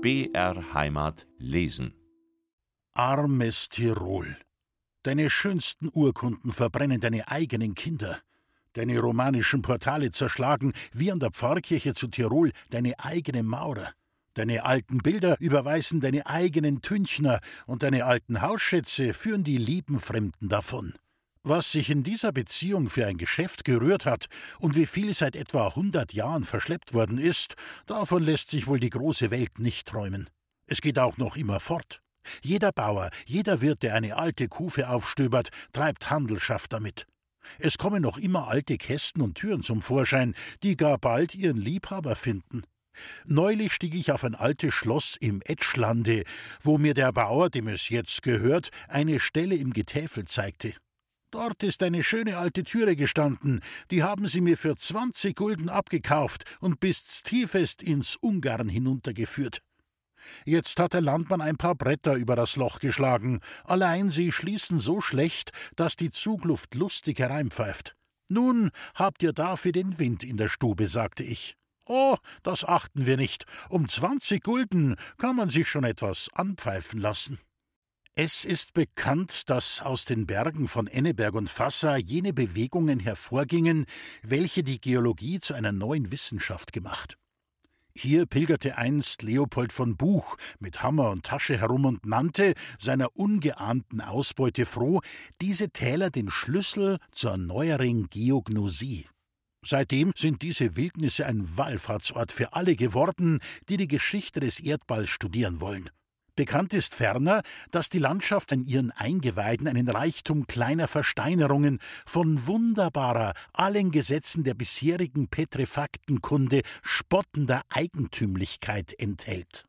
BR Heimat lesen. Armes Tirol. Deine schönsten Urkunden verbrennen deine eigenen Kinder. Deine romanischen Portale zerschlagen, wie an der Pfarrkirche zu Tirol, deine eigenen Maurer. Deine alten Bilder überweisen deine eigenen Tünchner und deine alten Hausschätze führen die lieben Fremden davon. Was sich in dieser Beziehung für ein Geschäft gerührt hat und wie viel seit etwa hundert Jahren verschleppt worden ist, davon lässt sich wohl die große Welt nicht träumen. Es geht auch noch immer fort. Jeder Bauer, jeder Wirt, der eine alte Kufe aufstöbert, treibt Handelschaft damit. Es kommen noch immer alte Kästen und Türen zum Vorschein, die gar bald ihren Liebhaber finden. Neulich stieg ich auf ein altes Schloss im Etschlande, wo mir der Bauer, dem es jetzt gehört, eine Stelle im Getäfel zeigte. Dort ist eine schöne alte Türe gestanden, die haben sie mir für zwanzig Gulden abgekauft und bis tiefest ins Ungarn hinuntergeführt. Jetzt hat der Landmann ein paar Bretter über das Loch geschlagen, allein sie schließen so schlecht, dass die Zugluft lustig hereinpfeift. Nun habt ihr dafür den Wind in der Stube, sagte ich. Oh, das achten wir nicht. Um zwanzig Gulden kann man sich schon etwas anpfeifen lassen. Es ist bekannt, dass aus den Bergen von Enneberg und Fassa jene Bewegungen hervorgingen, welche die Geologie zu einer neuen Wissenschaft gemacht. Hier pilgerte einst Leopold von Buch mit Hammer und Tasche herum und nannte, seiner ungeahnten Ausbeute froh, diese Täler den Schlüssel zur neueren Geognosie. Seitdem sind diese Wildnisse ein Wallfahrtsort für alle geworden, die die Geschichte des Erdballs studieren wollen. Bekannt ist ferner, dass die Landschaft an ihren Eingeweiden einen Reichtum kleiner Versteinerungen von wunderbarer, allen Gesetzen der bisherigen Petrefaktenkunde spottender Eigentümlichkeit enthält.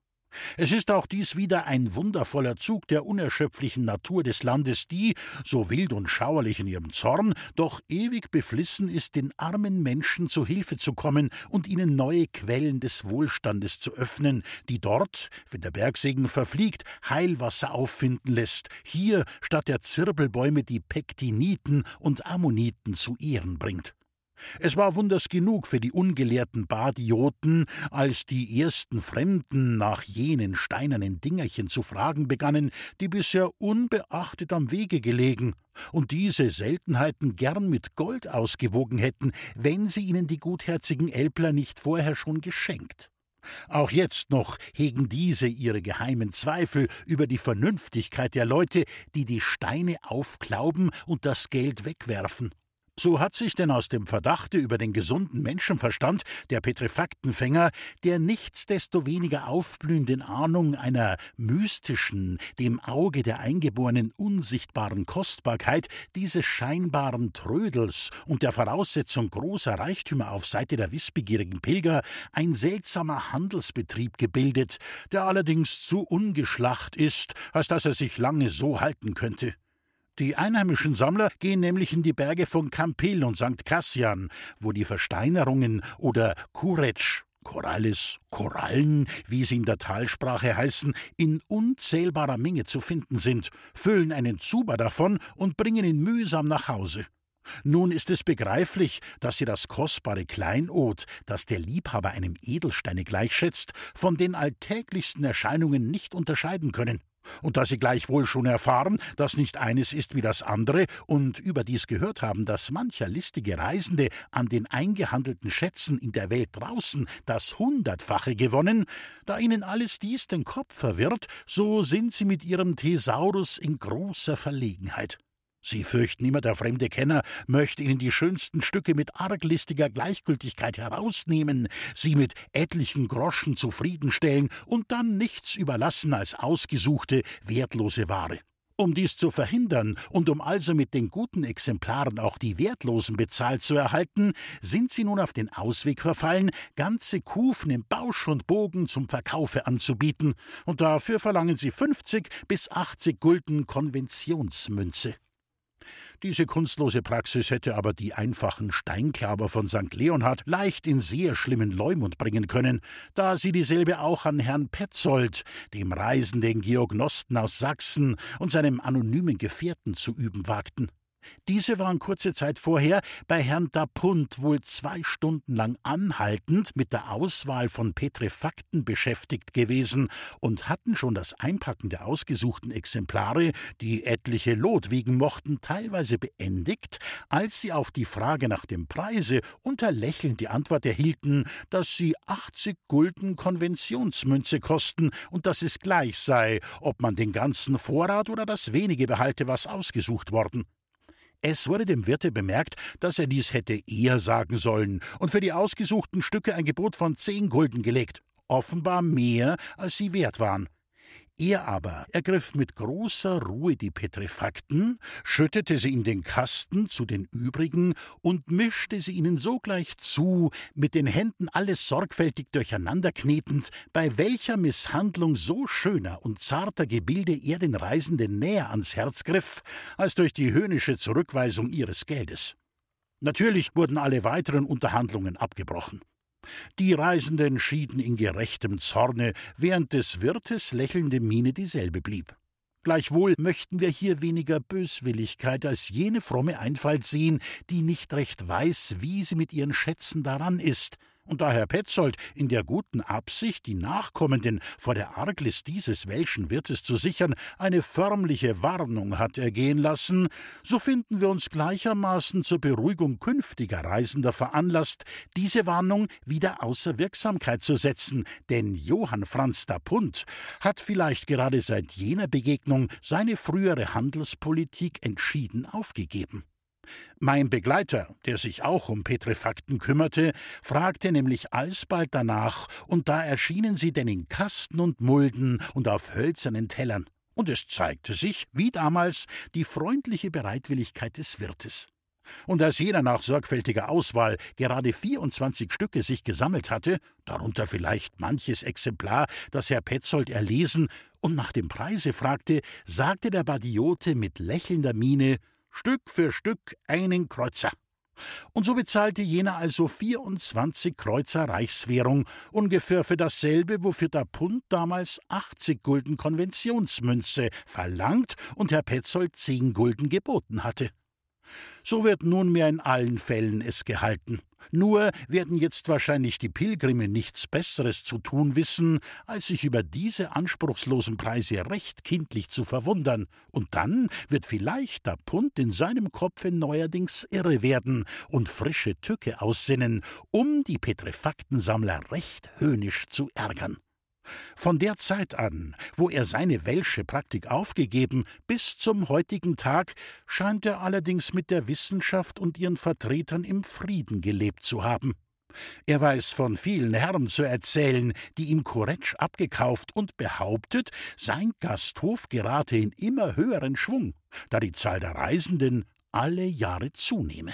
Es ist auch dies wieder ein wundervoller Zug der unerschöpflichen Natur des Landes, die, so wild und schauerlich in ihrem Zorn, doch ewig beflissen ist, den armen Menschen zu Hilfe zu kommen und ihnen neue Quellen des Wohlstandes zu öffnen, die dort, wenn der Bergsegen verfliegt, Heilwasser auffinden lässt, hier statt der Zirbelbäume die Pektiniten und Ammoniten zu Ehren bringt. Es war wunders genug für die ungelehrten Badioten, als die ersten Fremden nach jenen steinernen Dingerchen zu fragen begannen, die bisher unbeachtet am Wege gelegen und diese Seltenheiten gern mit Gold ausgewogen hätten, wenn sie ihnen die gutherzigen Elbler nicht vorher schon geschenkt. Auch jetzt noch hegen diese ihre geheimen Zweifel über die Vernünftigkeit der Leute, die die Steine aufklauben und das Geld wegwerfen. So hat sich denn aus dem Verdachte über den gesunden Menschenverstand der Petrefaktenfänger der nichtsdestoweniger aufblühenden Ahnung einer mystischen, dem Auge der Eingeborenen unsichtbaren Kostbarkeit dieses scheinbaren Trödels und der Voraussetzung großer Reichtümer auf Seite der wissbegierigen Pilger ein seltsamer Handelsbetrieb gebildet, der allerdings zu ungeschlacht ist, als dass er sich lange so halten könnte. Die einheimischen Sammler gehen nämlich in die Berge von Campil und St. Cassian, wo die Versteinerungen oder Kuretsch, Korallis, Korallen, wie sie in der Talsprache heißen, in unzählbarer Menge zu finden sind, füllen einen Zuber davon und bringen ihn mühsam nach Hause. Nun ist es begreiflich, dass sie das kostbare Kleinod, das der Liebhaber einem Edelsteine gleichschätzt, von den alltäglichsten Erscheinungen nicht unterscheiden können. Und da sie gleichwohl schon erfahren, dass nicht eines ist wie das andere, und überdies gehört haben, dass mancher listige Reisende an den eingehandelten Schätzen in der Welt draußen das Hundertfache gewonnen, da ihnen alles dies den Kopf verwirrt, so sind sie mit ihrem Thesaurus in großer Verlegenheit. Sie fürchten immer, der fremde Kenner möchte ihnen die schönsten Stücke mit arglistiger Gleichgültigkeit herausnehmen, sie mit etlichen Groschen zufriedenstellen und dann nichts überlassen als ausgesuchte, wertlose Ware. Um dies zu verhindern und um also mit den guten Exemplaren auch die wertlosen bezahlt zu erhalten, sind sie nun auf den Ausweg verfallen, ganze Kufen im Bausch und Bogen zum Verkaufe anzubieten, und dafür verlangen sie 50 bis 80 Gulden Konventionsmünze. Diese kunstlose Praxis hätte aber die einfachen Steinklaber von St. Leonhard leicht in sehr schlimmen Leumund bringen können, da sie dieselbe auch an Herrn Petzold, dem reisenden Geognosten aus Sachsen und seinem anonymen Gefährten zu üben wagten. Diese waren kurze Zeit vorher bei Herrn Dapunt wohl zwei Stunden lang anhaltend mit der Auswahl von Petrefakten beschäftigt gewesen und hatten schon das Einpacken der ausgesuchten Exemplare, die etliche Lot wiegen mochten, teilweise beendigt, als sie auf die Frage nach dem Preise unter Lächeln die Antwort erhielten, dass sie 80 Gulden Konventionsmünze kosten und dass es gleich sei, ob man den ganzen Vorrat oder das wenige behalte, was ausgesucht worden. Es wurde dem Wirte bemerkt, dass er dies hätte eher sagen sollen und für die ausgesuchten Stücke ein Gebot von zehn Gulden gelegt, offenbar mehr, als sie wert waren. Er aber ergriff mit großer Ruhe die Petrefakten, schüttete sie in den Kasten zu den übrigen und mischte sie ihnen sogleich zu, mit den Händen alles sorgfältig durcheinanderknetend, bei welcher Misshandlung so schöner und zarter Gebilde er den Reisenden näher ans Herz griff, als durch die höhnische Zurückweisung ihres Geldes. Natürlich wurden alle weiteren Unterhandlungen abgebrochen. Die Reisenden schieden in gerechtem Zorne, während des Wirtes lächelnde Miene dieselbe blieb. Gleichwohl möchten wir hier weniger Böswilligkeit als jene fromme Einfalt sehen, die nicht recht weiß, wie sie mit ihren Schätzen daran ist, und da Herr Petzold in der guten Absicht, die Nachkommenden vor der Arglist dieses welschen Wirtes zu sichern, eine förmliche Warnung hat ergehen lassen, so finden wir uns gleichermaßen zur Beruhigung künftiger Reisender veranlasst, diese Warnung wieder außer Wirksamkeit zu setzen, denn Johann Franz da Punt hat vielleicht gerade seit jener Begegnung seine frühere Handelspolitik entschieden aufgegeben. Mein Begleiter, der sich auch um Petrefakten kümmerte, fragte nämlich alsbald danach, und da erschienen sie denn in Kasten und Mulden und auf hölzernen Tellern. Und es zeigte sich, wie damals, die freundliche Bereitwilligkeit des Wirtes. Und als jeder nach sorgfältiger Auswahl gerade 24 Stücke sich gesammelt hatte, darunter vielleicht manches Exemplar, das Herr Petzold erlesen und nach dem Preise fragte, sagte der Badiote mit lächelnder Miene: Stück für Stück einen Kreuzer. Und so bezahlte jener also 24 Kreuzer Reichswährung, ungefähr für dasselbe, wofür der Pund damals 80 Gulden Konventionsmünze verlangt und Herr Petzold 10 Gulden geboten hatte. So wird nunmehr in allen Fällen es gehalten. Nur werden jetzt wahrscheinlich die Pilgrime nichts Besseres zu tun wissen, als sich über diese anspruchslosen Preise recht kindlich zu verwundern, und dann wird vielleicht der Pund in seinem Kopfe neuerdings irre werden und frische Tücke aussinnen, um die Petrefaktensammler recht höhnisch zu ärgern. Von der Zeit an, wo er seine welsche Praktik aufgegeben, bis zum heutigen Tag scheint er allerdings mit der Wissenschaft und ihren Vertretern im Frieden gelebt zu haben. Er weiß von vielen Herren zu erzählen, die ihm Koretsch abgekauft und behauptet, sein Gasthof gerate in immer höheren Schwung, da die Zahl der Reisenden alle Jahre zunehme.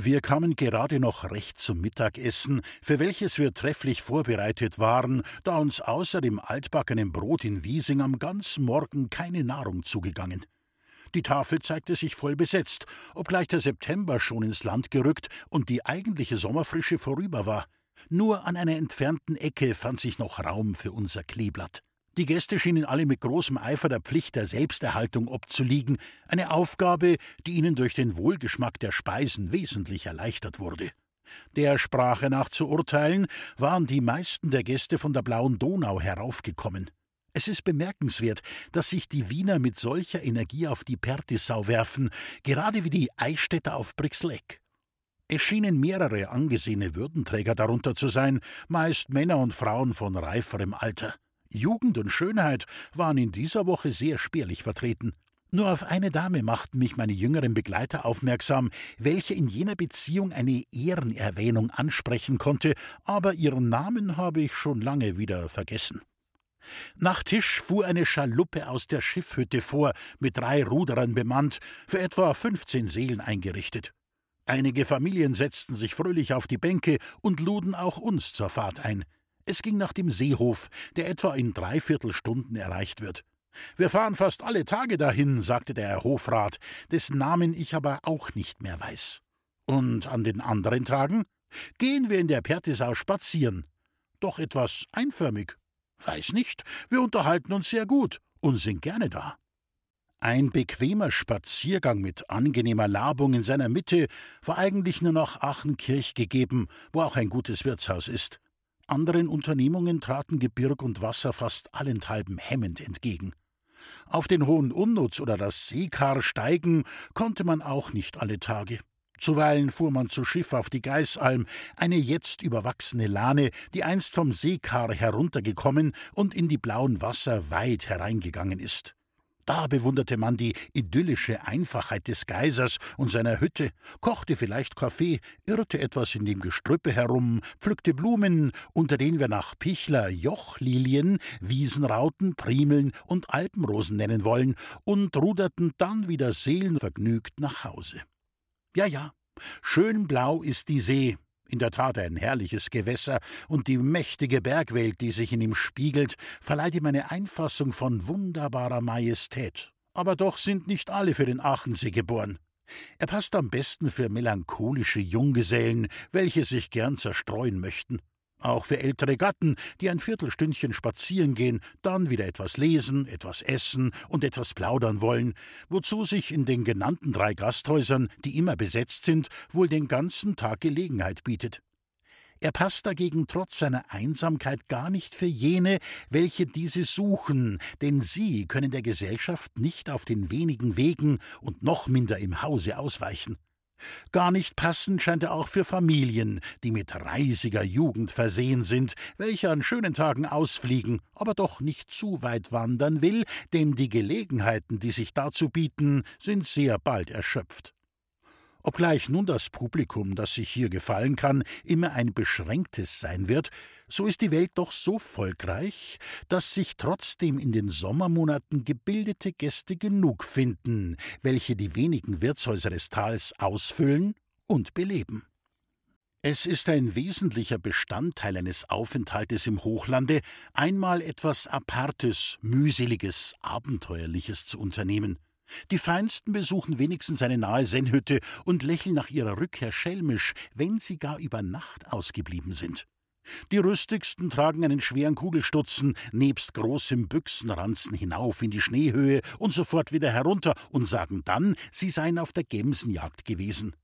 Wir kamen gerade noch recht zum Mittagessen, für welches wir trefflich vorbereitet waren, da uns außer dem altbackenen Brot in Wiesing am ganzen Morgen keine Nahrung zugegangen. Die Tafel zeigte sich voll besetzt, obgleich der September schon ins Land gerückt und die eigentliche Sommerfrische vorüber war. Nur an einer entfernten Ecke fand sich noch Raum für unser Kleeblatt. Die Gäste schienen alle mit großem Eifer der Pflicht der Selbsterhaltung obzuliegen, eine Aufgabe, die ihnen durch den Wohlgeschmack der Speisen wesentlich erleichtert wurde. Der Sprache nach zu urteilen, waren die meisten der Gäste von der blauen Donau heraufgekommen. Es ist bemerkenswert, dass sich die Wiener mit solcher Energie auf die Pertisau werfen, gerade wie die Eichstätter auf Brixleck. Es schienen mehrere angesehene Würdenträger darunter zu sein, meist Männer und Frauen von reiferem Alter. Jugend und Schönheit waren in dieser Woche sehr spärlich vertreten. Nur auf eine Dame machten mich meine jüngeren Begleiter aufmerksam, welche in jener Beziehung eine Ehrenerwähnung ansprechen konnte, aber ihren Namen habe ich schon lange wieder vergessen. Nach Tisch fuhr eine Schaluppe aus der Schiffhütte vor, mit drei Ruderern bemannt, für etwa fünfzehn Seelen eingerichtet. Einige Familien setzten sich fröhlich auf die Bänke und luden auch uns zur Fahrt ein. Es ging nach dem Seehof, der etwa in dreiviertel Stunden erreicht wird. Wir fahren fast alle Tage dahin, sagte der Herr Hofrat, dessen Namen ich aber auch nicht mehr weiß. Und an den anderen Tagen? Gehen wir in der Pertisau spazieren. Doch etwas einförmig. Weiß nicht, wir unterhalten uns sehr gut und sind gerne da. Ein bequemer Spaziergang mit angenehmer Labung in seiner Mitte war eigentlich nur noch Achenkirch gegeben, wo auch ein gutes Wirtshaus ist. Anderen Unternehmungen traten Gebirg und Wasser fast allenthalben hemmend entgegen. Auf den Hohen Unnutz oder das Seekar steigen konnte man auch nicht alle Tage. Zuweilen fuhr man zu Schiff auf die Geißalm, eine jetzt überwachsene Lahne, die einst vom Seekar heruntergekommen und in die blauen Wasser weit hereingegangen ist. Da bewunderte man die idyllische Einfachheit des Geisers und seiner Hütte, kochte vielleicht Kaffee, irrte etwas in dem Gestrüppe herum, pflückte Blumen, unter denen wir nach Pichler Jochlilien, Wiesenrauten, Primeln und Alpenrosen nennen wollen, und ruderten dann wieder seelenvergnügt nach Hause. Ja, ja, schön blau ist die See, in der Tat ein herrliches Gewässer, und die mächtige Bergwelt, die sich in ihm spiegelt, verleiht ihm eine Einfassung von wunderbarer Majestät. Aber doch sind nicht alle für den Aachensee geboren. Er passt am besten für melancholische Junggesellen, welche sich gern zerstreuen möchten. Auch für ältere Gatten, die ein Viertelstündchen spazieren gehen, dann wieder etwas lesen, etwas essen und etwas plaudern wollen, wozu sich in den genannten drei Gasthäusern, die immer besetzt sind, wohl den ganzen Tag Gelegenheit bietet. Er passt dagegen trotz seiner Einsamkeit gar nicht für jene, welche diese suchen, denn sie können der Gesellschaft nicht auf den wenigen Wegen und noch minder im Hause ausweichen. Gar nicht passend scheint er auch für Familien, die mit reisiger Jugend versehen sind, welche an schönen Tagen ausfliegen, aber doch nicht zu weit wandern will, denn die Gelegenheiten, die sich dazu bieten, sind sehr bald erschöpft. Obgleich nun das Publikum, das sich hier gefallen kann, immer ein beschränktes sein wird, so ist die Welt doch so volkreich, dass sich trotzdem in den Sommermonaten gebildete Gäste genug finden, welche die wenigen Wirtshäuser des Tals ausfüllen und beleben. Es ist ein wesentlicher Bestandteil eines Aufenthaltes im Hochlande, einmal etwas Apartes, mühseliges, Abenteuerliches zu unternehmen. Die Feinsten besuchen wenigstens eine nahe Sennhütte und lächeln nach ihrer Rückkehr schelmisch, wenn sie gar über Nacht ausgeblieben sind. Die Rüstigsten tragen einen schweren Kugelstutzen nebst großem Büchsenranzen hinauf in die Schneehöhe und sofort wieder herunter und sagen dann, sie seien auf der Gemsenjagd gewesen.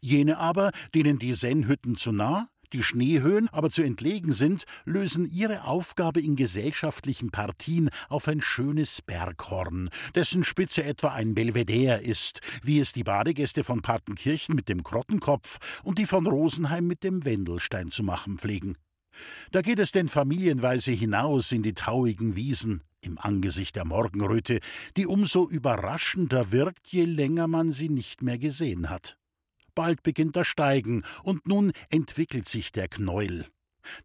Jene aber, denen die Sennhütten zu nah, die Schneehöhen aber zu entlegen sind, lösen ihre Aufgabe in gesellschaftlichen Partien auf ein schönes Berghorn, dessen Spitze etwa ein Belvedere ist, wie es die Badegäste von Partenkirchen mit dem Krottenkopf und die von Rosenheim mit dem Wendelstein zu machen pflegen. Da geht es denn familienweise hinaus in die tauigen Wiesen, im Angesicht der Morgenröte, die umso überraschender wirkt, je länger man sie nicht mehr gesehen hat. Bald beginnt das Steigen, und nun entwickelt sich der Knäuel.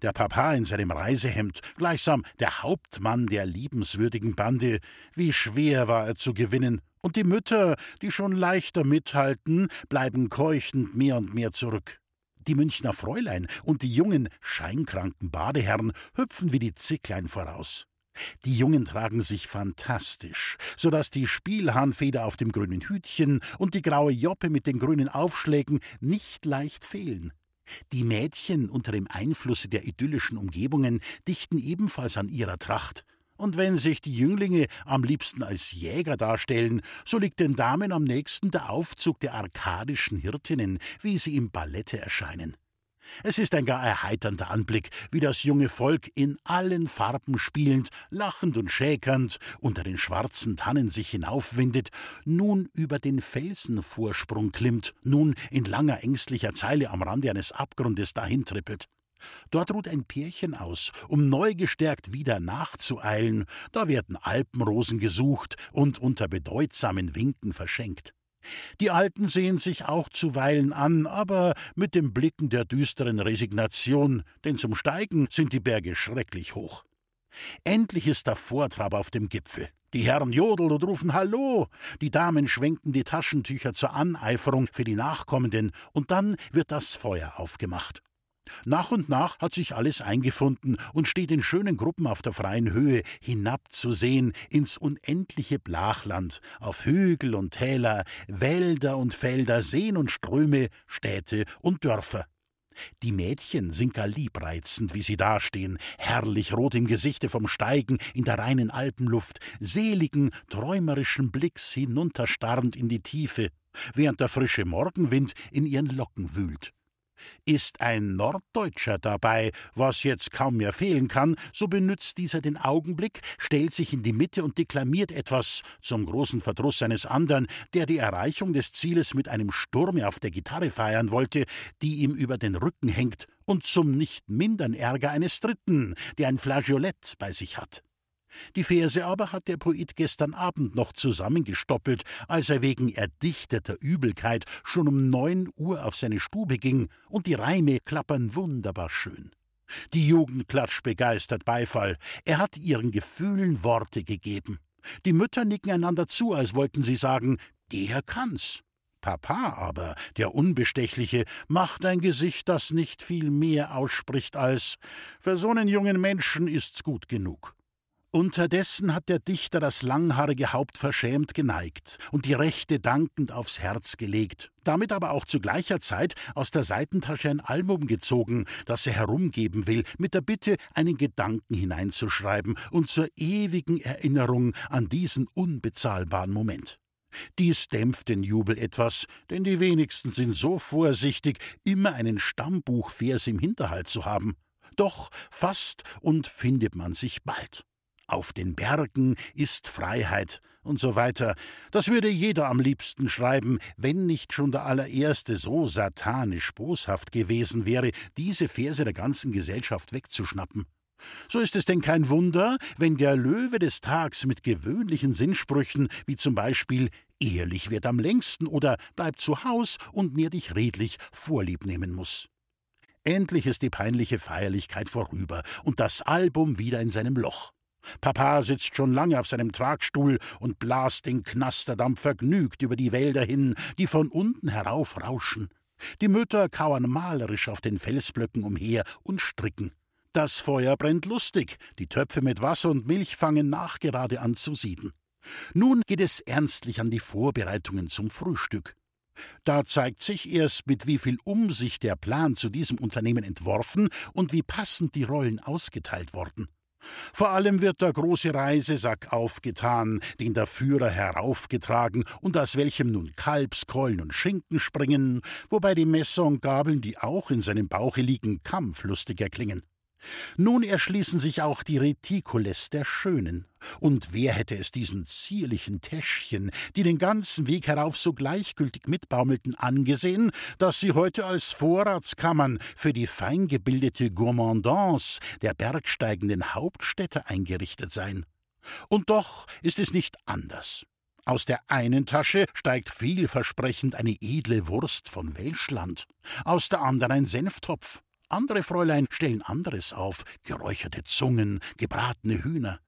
Der Papa in seinem Reisehemd, gleichsam der Hauptmann der liebenswürdigen Bande, wie schwer war er zu gewinnen, und die Mütter, die schon leichter mithalten, bleiben keuchend mehr und mehr zurück. Die Münchner Fräulein und die jungen, scheinkranken Badeherren hüpfen wie die Zicklein voraus. Die Jungen tragen sich fantastisch, so dass die Spielhahnfeder auf dem grünen Hütchen und die graue Joppe mit den grünen Aufschlägen nicht leicht fehlen. Die Mädchen unter dem Einflusse der idyllischen Umgebungen dichten ebenfalls an ihrer Tracht. Und wenn sich die Jünglinge am liebsten als Jäger darstellen, so liegt den Damen am nächsten der Aufzug der arkadischen Hirtinnen, wie sie im Ballette erscheinen. Es ist ein gar erheiternder Anblick, wie das junge Volk in allen Farben spielend, lachend und schäkernd unter den schwarzen Tannen sich hinaufwindet, nun über den Felsenvorsprung klimmt, nun in langer ängstlicher Zeile am Rande eines Abgrundes dahintrippelt. Dort ruht ein Pärchen aus, um neu gestärkt wieder nachzueilen, da werden Alpenrosen gesucht und unter bedeutsamen Winken verschenkt. Die Alten sehen sich auch zuweilen an, aber mit dem Blicken der düsteren Resignation, denn zum Steigen sind die Berge schrecklich hoch. Endlich ist der Vortrab auf dem Gipfel. Die Herren jodeln und rufen Hallo, die Damen schwenken die Taschentücher zur Aneiferung für die Nachkommenden, und dann wird das Feuer aufgemacht. Nach und nach hat sich alles eingefunden und steht in schönen Gruppen auf der freien Höhe hinabzusehen ins unendliche Blachland, auf Hügel und Täler, Wälder und Felder, Seen und Ströme, Städte und Dörfer. Die Mädchen sind gar liebreizend, wie sie dastehen, herrlich rot im Gesichte vom Steigen in der reinen Alpenluft, seligen, träumerischen Blicks hinunterstarrend in die Tiefe, während der frische Morgenwind in ihren Locken wühlt. Ist ein Norddeutscher dabei, was jetzt kaum mehr fehlen kann, so benützt dieser den Augenblick, stellt sich in die Mitte und deklamiert etwas, zum großen Verdruss seines andern, der die Erreichung des Zieles mit einem Sturme auf der Gitarre feiern wollte, die ihm über den Rücken hängt, und zum nicht mindern Ärger eines Dritten, der ein Flageolett bei sich hat. Die Verse aber hat der Poet gestern Abend noch zusammengestoppelt, als er wegen erdichteter Übelkeit schon um neun Uhr auf seine Stube ging, und die Reime klappern wunderbar schön. Die Jugend klatscht begeistert Beifall. Er hat ihren Gefühlen Worte gegeben. Die Mütter nicken einander zu, als wollten sie sagen, der kann's. Papa aber, der Unbestechliche, macht ein Gesicht, das nicht viel mehr ausspricht als Für so einen jungen Menschen ist's gut genug. Unterdessen hat der Dichter das langhaarige Haupt verschämt geneigt und die rechte dankend aufs Herz gelegt, damit aber auch zu gleicher Zeit aus der Seitentasche ein Album gezogen, das er herumgeben will, mit der Bitte, einen Gedanken hineinzuschreiben und zur ewigen Erinnerung an diesen unbezahlbaren Moment. Dies dämpft den Jubel etwas, denn die wenigsten sind so vorsichtig, immer einen Stammbuchvers im Hinterhalt zu haben. Doch fast und findet man sich bald auf den Bergen ist Freiheit und so weiter. Das würde jeder am liebsten schreiben, wenn nicht schon der allererste so satanisch boshaft gewesen wäre, diese Verse der ganzen Gesellschaft wegzuschnappen. So ist es denn kein Wunder, wenn der Löwe des Tags mit gewöhnlichen Sinnsprüchen, wie zum Beispiel Ehrlich wird am längsten oder Bleib zu Haus und nähr dich redlich Vorlieb nehmen muss. Endlich ist die peinliche Feierlichkeit vorüber und das Album wieder in seinem Loch. Papa sitzt schon lange auf seinem Tragstuhl und blast den Knasterdampf vergnügt über die Wälder hin, die von unten heraufrauschen. Die Mütter kauern malerisch auf den Felsblöcken umher und stricken. Das Feuer brennt lustig, die Töpfe mit Wasser und Milch fangen nachgerade an zu sieden. Nun geht es ernstlich an die Vorbereitungen zum Frühstück. Da zeigt sich erst, mit wie viel Umsicht der Plan zu diesem Unternehmen entworfen und wie passend die Rollen ausgeteilt worden. Vor allem wird der große Reisesack aufgetan, den der Führer heraufgetragen und aus welchem nun Kalbskeulen und Schinken springen, wobei die Messer und Gabeln, die auch in seinem Bauche liegen, kampflustiger klingen. Nun erschließen sich auch die Retikules der Schönen. Und wer hätte es diesen zierlichen Täschchen, die den ganzen Weg herauf so gleichgültig mitbaumelten, angesehen, dass sie heute als Vorratskammern für die feingebildete Gourmandance der bergsteigenden Hauptstädte eingerichtet seien? Und doch ist es nicht anders. Aus der einen Tasche steigt vielversprechend eine edle Wurst von Welschland, aus der anderen ein Senftopf, andere Fräulein stellen anderes auf, geräucherte Zungen, gebratene Hühner.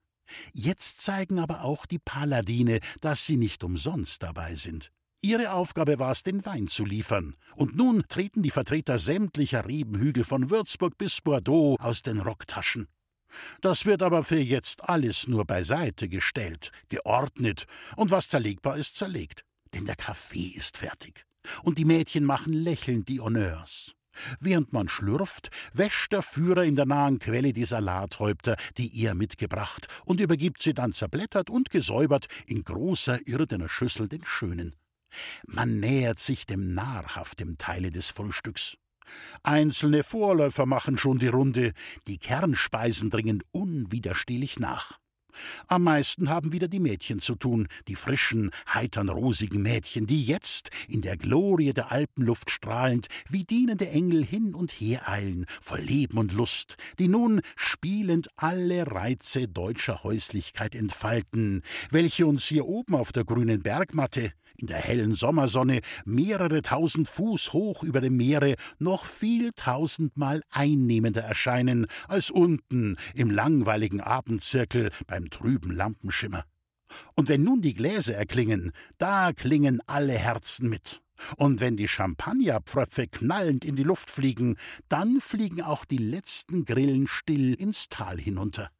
Jetzt zeigen aber auch die Paladine, dass sie nicht umsonst dabei sind. Ihre Aufgabe war es, den Wein zu liefern. Und nun treten die Vertreter sämtlicher Rebenhügel von Würzburg bis Bordeaux aus den Rocktaschen. Das wird aber für jetzt alles nur beiseite gestellt, geordnet, und was zerlegbar ist, zerlegt. Denn der Kaffee ist fertig. Und die Mädchen machen lächelnd die Honneurs. Während man schlürft, wäscht der Führer in der nahen Quelle die Salathäupter, die er mitgebracht, und übergibt sie dann zerblättert und gesäubert in großer irdener Schüssel den Schönen. Man nähert sich dem nahrhaften Teile des Frühstücks. Einzelne Vorläufer machen schon die Runde, die Kernspeisen dringen unwiderstehlich nach. Am meisten haben wieder die Mädchen zu tun, die frischen, heitern, rosigen Mädchen, die jetzt, in der Glorie der Alpenluft strahlend, wie dienende Engel hin und her eilen, voll Leben und Lust, die nun spielend alle Reize deutscher Häuslichkeit entfalten, welche uns hier oben auf der grünen Bergmatte in der hellen Sommersonne mehrere tausend Fuß hoch über dem Meere noch viel tausendmal einnehmender erscheinen als unten im langweiligen Abendzirkel beim trüben Lampenschimmer. Und wenn nun die Gläser erklingen, da klingen alle Herzen mit. Und wenn die Champagnerpfröpfe knallend in die Luft fliegen, dann fliegen auch die letzten Grillen still ins Tal hinunter.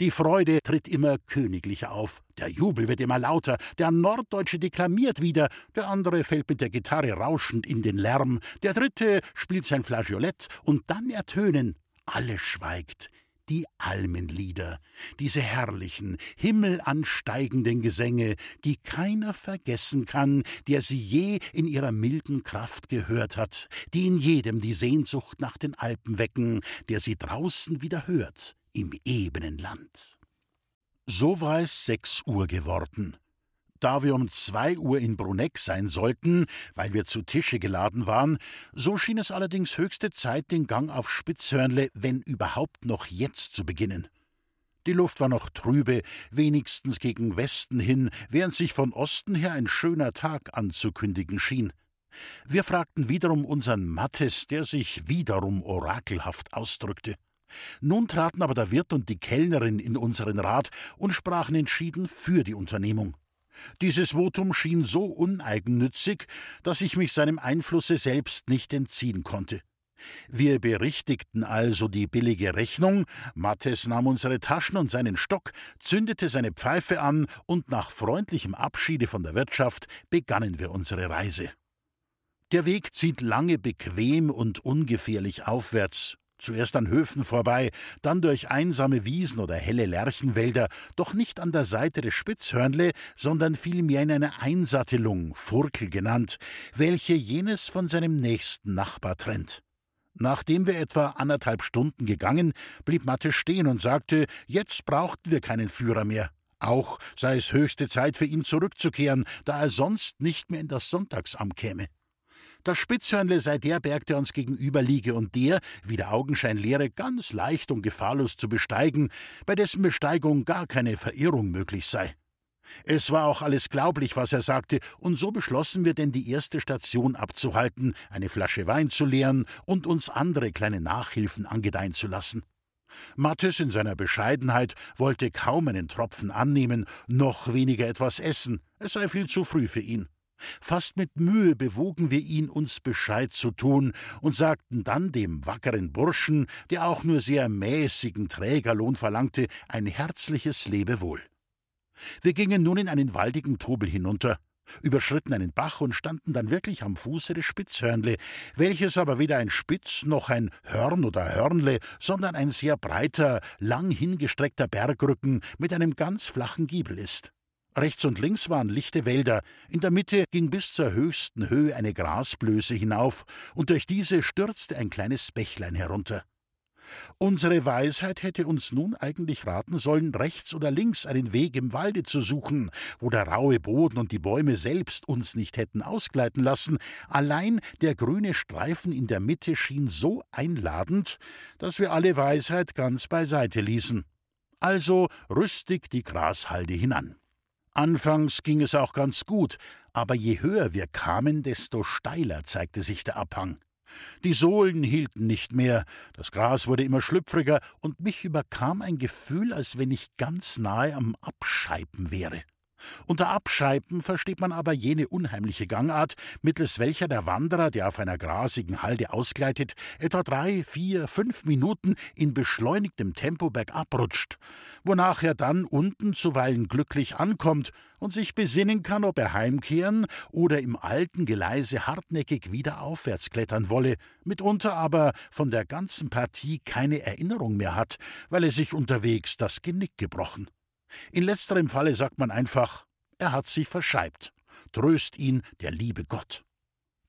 Die Freude tritt immer königlicher auf, der Jubel wird immer lauter, der Norddeutsche deklamiert wieder, der andere fällt mit der Gitarre rauschend in den Lärm, der dritte spielt sein Flageolett, und dann ertönen, alles schweigt, die Almenlieder, diese herrlichen, himmelansteigenden Gesänge, die keiner vergessen kann, der sie je in ihrer milden Kraft gehört hat, die in jedem die Sehnsucht nach den Alpen wecken, der sie draußen wieder hört, im ebenen Land. So war es sechs Uhr geworden. Da wir um zwei Uhr in Bruneck sein sollten, weil wir zu Tische geladen waren, so schien es allerdings höchste Zeit, den Gang auf Spitzhörnle, wenn überhaupt noch jetzt zu beginnen. Die Luft war noch trübe, wenigstens gegen Westen hin, während sich von Osten her ein schöner Tag anzukündigen schien. Wir fragten wiederum unseren Mattes, der sich wiederum orakelhaft ausdrückte. Nun traten aber der Wirt und die Kellnerin in unseren Rat und sprachen entschieden für die Unternehmung. Dieses Votum schien so uneigennützig, dass ich mich seinem Einflusse selbst nicht entziehen konnte. Wir berichtigten also die billige Rechnung, Mattes nahm unsere Taschen und seinen Stock, zündete seine Pfeife an, und nach freundlichem Abschiede von der Wirtschaft begannen wir unsere Reise. Der Weg zieht lange bequem und ungefährlich aufwärts, Zuerst an Höfen vorbei, dann durch einsame Wiesen oder helle Lärchenwälder, doch nicht an der Seite des Spitzhörnle, sondern vielmehr in einer Einsattelung, Furkel genannt, welche jenes von seinem nächsten Nachbar trennt. Nachdem wir etwa anderthalb Stunden gegangen, blieb Matte stehen und sagte, jetzt brauchten wir keinen Führer mehr. Auch sei es höchste Zeit für ihn zurückzukehren, da er sonst nicht mehr in das Sonntagsamt käme. Das Spitzhörnle sei der Berg, der uns gegenüber liege und der, wie der Augenschein lehre, ganz leicht und gefahrlos zu besteigen, bei dessen Besteigung gar keine Verirrung möglich sei. Es war auch alles glaublich, was er sagte, und so beschlossen wir denn, die erste Station abzuhalten, eine Flasche Wein zu leeren und uns andere kleine Nachhilfen angedeihen zu lassen. Mattes in seiner Bescheidenheit wollte kaum einen Tropfen annehmen, noch weniger etwas essen, es sei viel zu früh für ihn. Fast mit Mühe bewogen wir ihn, uns Bescheid zu tun, und sagten dann dem wackeren Burschen, der auch nur sehr mäßigen Trägerlohn verlangte, ein herzliches Lebewohl. Wir gingen nun in einen waldigen Trubel hinunter, überschritten einen Bach und standen dann wirklich am Fuße des Spitzhörnle, welches aber weder ein Spitz noch ein Hörn oder Hörnle, sondern ein sehr breiter, lang hingestreckter Bergrücken mit einem ganz flachen Giebel ist. Rechts und links waren lichte Wälder, in der Mitte ging bis zur höchsten Höhe eine Grasblöße hinauf, und durch diese stürzte ein kleines Bächlein herunter. Unsere Weisheit hätte uns nun eigentlich raten sollen, rechts oder links einen Weg im Walde zu suchen, wo der raue Boden und die Bäume selbst uns nicht hätten ausgleiten lassen, allein der grüne Streifen in der Mitte schien so einladend, dass wir alle Weisheit ganz beiseite ließen. Also rüstig die Grashalde hinan. Anfangs ging es auch ganz gut, aber je höher wir kamen, desto steiler zeigte sich der Abhang. Die Sohlen hielten nicht mehr, das Gras wurde immer schlüpfriger, und mich überkam ein Gefühl, als wenn ich ganz nahe am Abscheiben wäre. Unter Abscheiben versteht man aber jene unheimliche Gangart, mittels welcher der Wanderer, der auf einer grasigen Halde ausgleitet, etwa drei, vier, fünf Minuten in beschleunigtem Tempo bergab rutscht, wonach er dann unten zuweilen glücklich ankommt und sich besinnen kann, ob er heimkehren oder im alten Geleise hartnäckig wieder aufwärts klettern wolle, mitunter aber von der ganzen Partie keine Erinnerung mehr hat, weil er sich unterwegs das Genick gebrochen. In letzterem Falle sagt man einfach, er hat sich verscheibt. Tröst ihn der liebe Gott.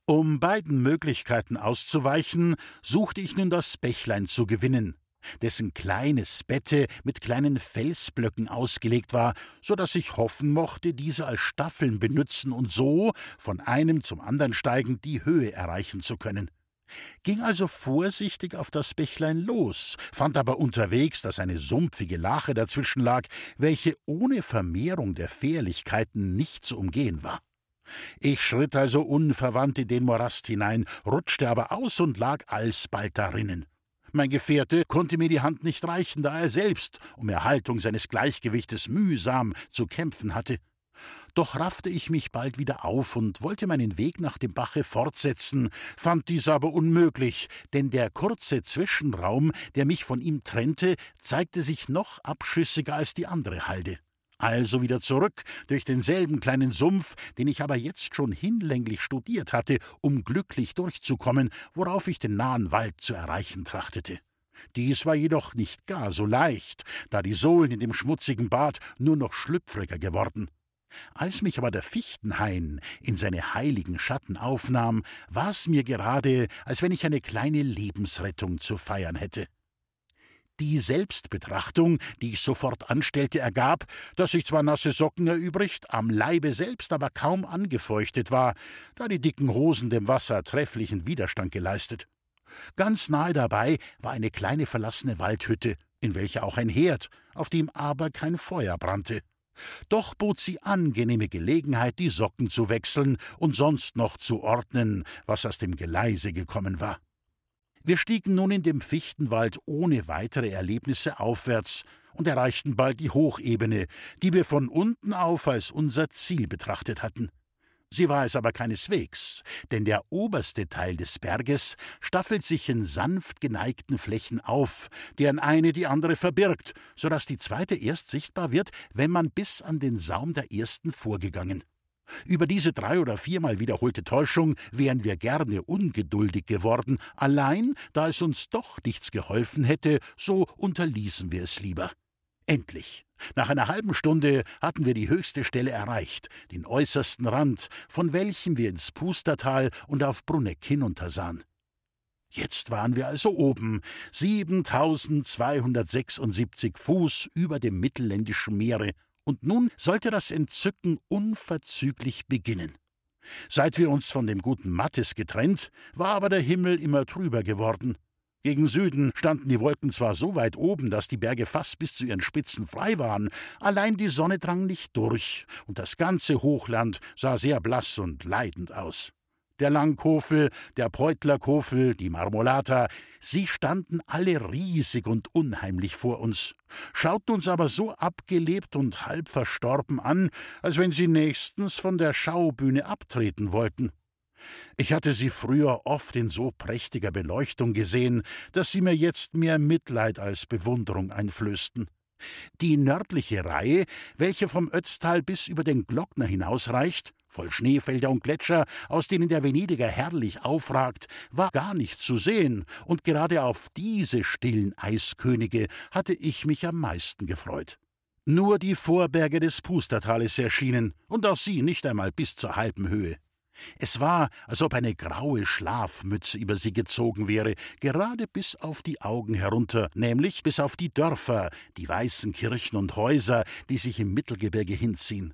Um beiden Möglichkeiten auszuweichen, suchte ich nun das Bächlein zu gewinnen, dessen kleines Bette mit kleinen Felsblöcken ausgelegt war, so dass ich hoffen mochte, diese als Staffeln benützen und so, von einem zum andern steigend, die Höhe erreichen zu können ging also vorsichtig auf das Bächlein los, fand aber unterwegs, dass eine sumpfige Lache dazwischen lag, welche ohne Vermehrung der Fährlichkeiten nicht zu umgehen war. Ich schritt also unverwandt in den Morast hinein, rutschte aber aus und lag alsbald darinnen. Mein Gefährte konnte mir die Hand nicht reichen, da er selbst um Erhaltung seines Gleichgewichtes mühsam zu kämpfen hatte. Doch raffte ich mich bald wieder auf und wollte meinen Weg nach dem Bache fortsetzen, fand dies aber unmöglich, denn der kurze Zwischenraum, der mich von ihm trennte, zeigte sich noch abschüssiger als die andere Halde. Also wieder zurück durch denselben kleinen Sumpf, den ich aber jetzt schon hinlänglich studiert hatte, um glücklich durchzukommen, worauf ich den nahen Wald zu erreichen trachtete. Dies war jedoch nicht gar so leicht, da die Sohlen in dem schmutzigen Bad nur noch schlüpfriger geworden. Als mich aber der Fichtenhain in seine heiligen Schatten aufnahm, war es mir gerade, als wenn ich eine kleine Lebensrettung zu feiern hätte. Die Selbstbetrachtung, die ich sofort anstellte, ergab, dass ich zwar nasse Socken erübrigt, am Leibe selbst aber kaum angefeuchtet war, da die dicken Hosen dem Wasser trefflichen Widerstand geleistet. Ganz nahe dabei war eine kleine verlassene Waldhütte, in welcher auch ein Herd, auf dem aber kein Feuer brannte. Doch bot sie angenehme Gelegenheit, die Socken zu wechseln und sonst noch zu ordnen, was aus dem Geleise gekommen war. Wir stiegen nun in dem Fichtenwald ohne weitere Erlebnisse aufwärts und erreichten bald die Hochebene, die wir von unten auf als unser Ziel betrachtet hatten. Sie war es aber keineswegs, denn der oberste Teil des Berges staffelt sich in sanft geneigten Flächen auf, deren eine die andere verbirgt, so dass die zweite erst sichtbar wird, wenn man bis an den Saum der ersten vorgegangen. Über diese drei oder viermal wiederholte Täuschung wären wir gerne ungeduldig geworden, allein da es uns doch nichts geholfen hätte, so unterließen wir es lieber. Endlich, nach einer halben Stunde hatten wir die höchste Stelle erreicht, den äußersten Rand, von welchem wir ins Pustertal und auf Bruneck hinuntersahen. Jetzt waren wir also oben, 7276 Fuß über dem mittelländischen Meere, und nun sollte das Entzücken unverzüglich beginnen. Seit wir uns von dem guten Mattes getrennt, war aber der Himmel immer trüber geworden. Gegen Süden standen die Wolken zwar so weit oben, dass die Berge fast bis zu ihren Spitzen frei waren, allein die Sonne drang nicht durch, und das ganze Hochland sah sehr blass und leidend aus. Der Langkofel, der Preutlerkofel, die Marmolata, sie standen alle riesig und unheimlich vor uns, schauten uns aber so abgelebt und halb verstorben an, als wenn sie nächstens von der Schaubühne abtreten wollten. Ich hatte sie früher oft in so prächtiger Beleuchtung gesehen, dass sie mir jetzt mehr Mitleid als Bewunderung einflößten. Die nördliche Reihe, welche vom Ötztal bis über den Glockner hinausreicht, voll Schneefelder und Gletscher, aus denen der Venediger herrlich aufragt, war gar nicht zu sehen, und gerade auf diese stillen Eiskönige hatte ich mich am meisten gefreut. Nur die Vorberge des Pustertales erschienen, und auch sie nicht einmal bis zur halben Höhe. Es war, als ob eine graue Schlafmütze über sie gezogen wäre, gerade bis auf die Augen herunter, nämlich bis auf die Dörfer, die weißen Kirchen und Häuser, die sich im Mittelgebirge hinziehen.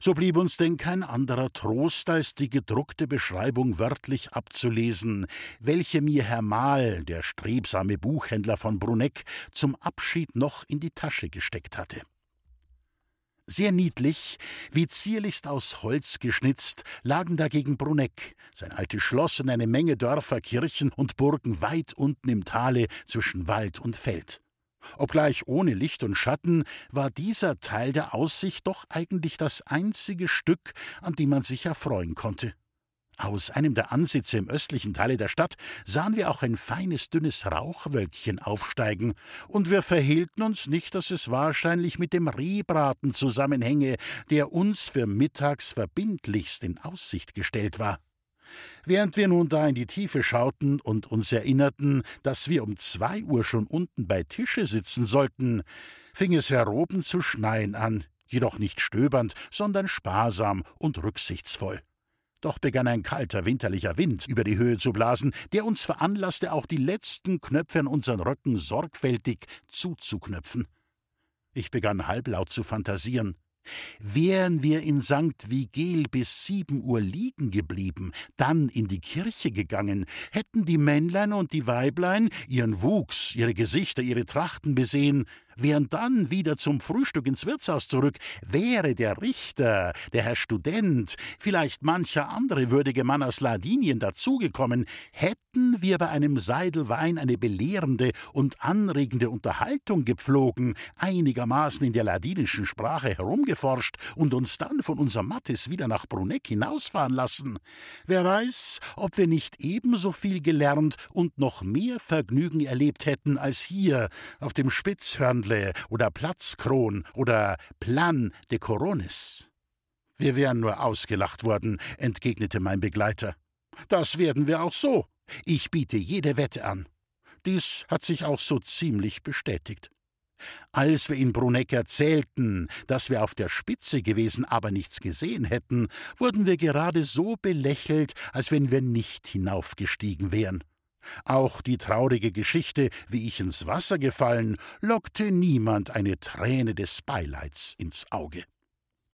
So blieb uns denn kein anderer Trost, als die gedruckte Beschreibung wörtlich abzulesen, welche mir Herr Mahl, der strebsame Buchhändler von Bruneck, zum Abschied noch in die Tasche gesteckt hatte. Sehr niedlich, wie zierlichst aus Holz geschnitzt, lagen dagegen Bruneck, sein altes Schloss und eine Menge Dörfer, Kirchen und Burgen weit unten im Tale zwischen Wald und Feld. Obgleich ohne Licht und Schatten, war dieser Teil der Aussicht doch eigentlich das einzige Stück, an dem man sich erfreuen konnte. Aus einem der Ansitze im östlichen Teile der Stadt sahen wir auch ein feines, dünnes Rauchwölkchen aufsteigen, und wir verhielten uns nicht, dass es wahrscheinlich mit dem Rehbraten zusammenhänge, der uns für mittags verbindlichst in Aussicht gestellt war. Während wir nun da in die Tiefe schauten und uns erinnerten, dass wir um zwei Uhr schon unten bei Tische sitzen sollten, fing es heroben zu schneien an, jedoch nicht stöbernd, sondern sparsam und rücksichtsvoll. Doch begann ein kalter winterlicher Wind über die Höhe zu blasen, der uns veranlasste, auch die letzten Knöpfe an unseren Röcken sorgfältig zuzuknöpfen. Ich begann halblaut zu fantasieren. Wären wir in St. Vigel bis sieben Uhr liegen geblieben, dann in die Kirche gegangen, hätten die Männlein und die Weiblein ihren Wuchs, ihre Gesichter, ihre Trachten besehen, wären dann wieder zum Frühstück ins Wirtshaus zurück, wäre der Richter, der Herr Student, vielleicht mancher andere würdige Mann aus Ladinien dazugekommen, hätten wir bei einem Seidelwein eine belehrende und anregende Unterhaltung gepflogen, einigermaßen in der ladinischen Sprache herumgeforscht und uns dann von unserem Mattes wieder nach Bruneck hinausfahren lassen. Wer weiß, ob wir nicht ebenso viel gelernt und noch mehr Vergnügen erlebt hätten als hier auf dem Spitzhörnle oder Platzkron oder Plan de Coronis. Wir wären nur ausgelacht worden, entgegnete mein Begleiter. Das werden wir auch so. Ich biete jede Wette an. Dies hat sich auch so ziemlich bestätigt. Als wir in Bruneck erzählten, dass wir auf der Spitze gewesen, aber nichts gesehen hätten, wurden wir gerade so belächelt, als wenn wir nicht hinaufgestiegen wären. Auch die traurige Geschichte, wie ich ins Wasser gefallen, lockte niemand eine Träne des Beileids ins Auge.